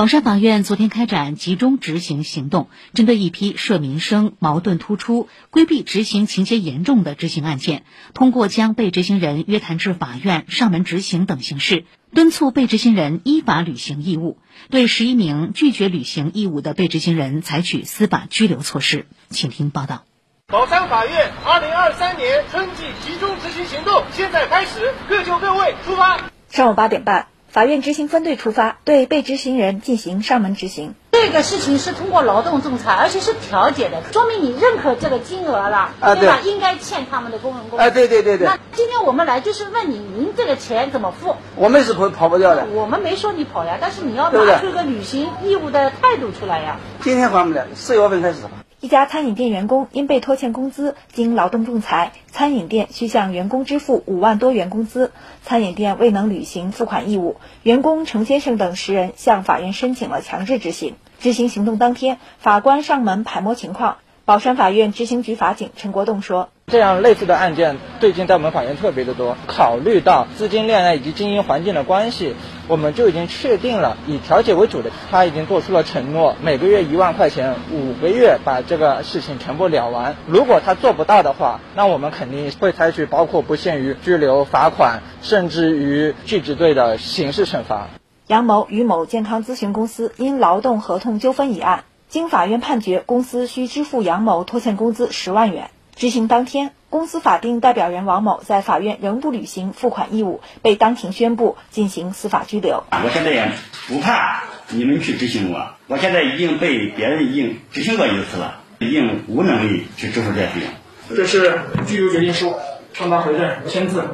宝山法院昨天开展集中执行行动，针对一批涉民生、矛盾突出、规避执行情节严重的执行案件，通过将被执行人约谈至法院上门执行等形式，敦促被执行人依法履行义务，对十一名拒绝履行义务的被执行人采取司法拘留措施。请听报道。宝山法院二零二三年春季集中执行行动现在开始，各就各位，出发。上午八点半。法院执行分队出发，对被执行人进行上门执行。这个事情是通过劳动仲裁，而且是调解的，说明你认可这个金额了，对吧？应该欠他们的工人工资。哎，对对对对。那今天我们来就是问你，您这个钱怎么付？我们是跑跑不掉的。我们没说你跑呀，但是你要拿出一个履行义务的态度出来呀。今天还不了，四月份开始。一家餐饮店员工因被拖欠工资，经劳动仲裁，餐饮店需向员工支付五万多元工资，餐饮店未能履行付款义务，员工程先生等十人向法院申请了强制执行。执行行动当天，法官上门排摸情况。宝山法院执行局法警陈国栋说：“这样类似的案件最近在我们法院特别的多。考虑到资金链啊以及经营环境的关系，我们就已经确定了以调解为主的。他已经做出了承诺，每个月一万块钱，五个月把这个事情全部了完。如果他做不到的话，那我们肯定会采取包括不限于拘留、罚款，甚至于拒执罪的刑事惩罚。”杨某与某健康咨询公司因劳动合同纠纷一案。经法院判决，公司需支付杨某拖欠工资十万元。执行当天，公司法定代表人王某在法院仍不履行付款义务，被当庭宣布进行司法拘留。我现在也不怕你们去执行我，我现在已经被别人已经执行过一次了，已经无能力去支付这费用。这是拘留决定书，上达回证，签字。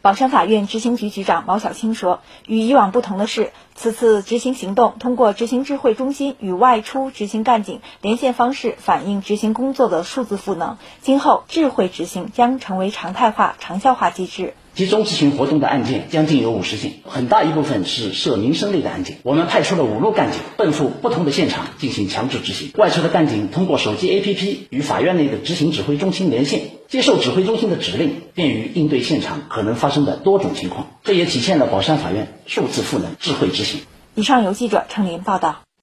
宝山法院执行局局长毛小青说：“与以往不同的是，此次执行行动通过执行智慧中心与外出执行干警连线方式，反映执行工作的数字赋能。今后智慧执行将成为常态化、长效化机制。”集中执行活动的案件将近有五十件，很大一部分是涉民生类的案件。我们派出了五路干警奔赴不同的现场进行强制执行。外出的干警通过手机 APP 与法院内的执行指挥中心连线，接受指挥中心的指令，便于应对现场可能发生的多种情况。这也体现了宝山法院数字赋能、智慧执行。以上由记者程林报道。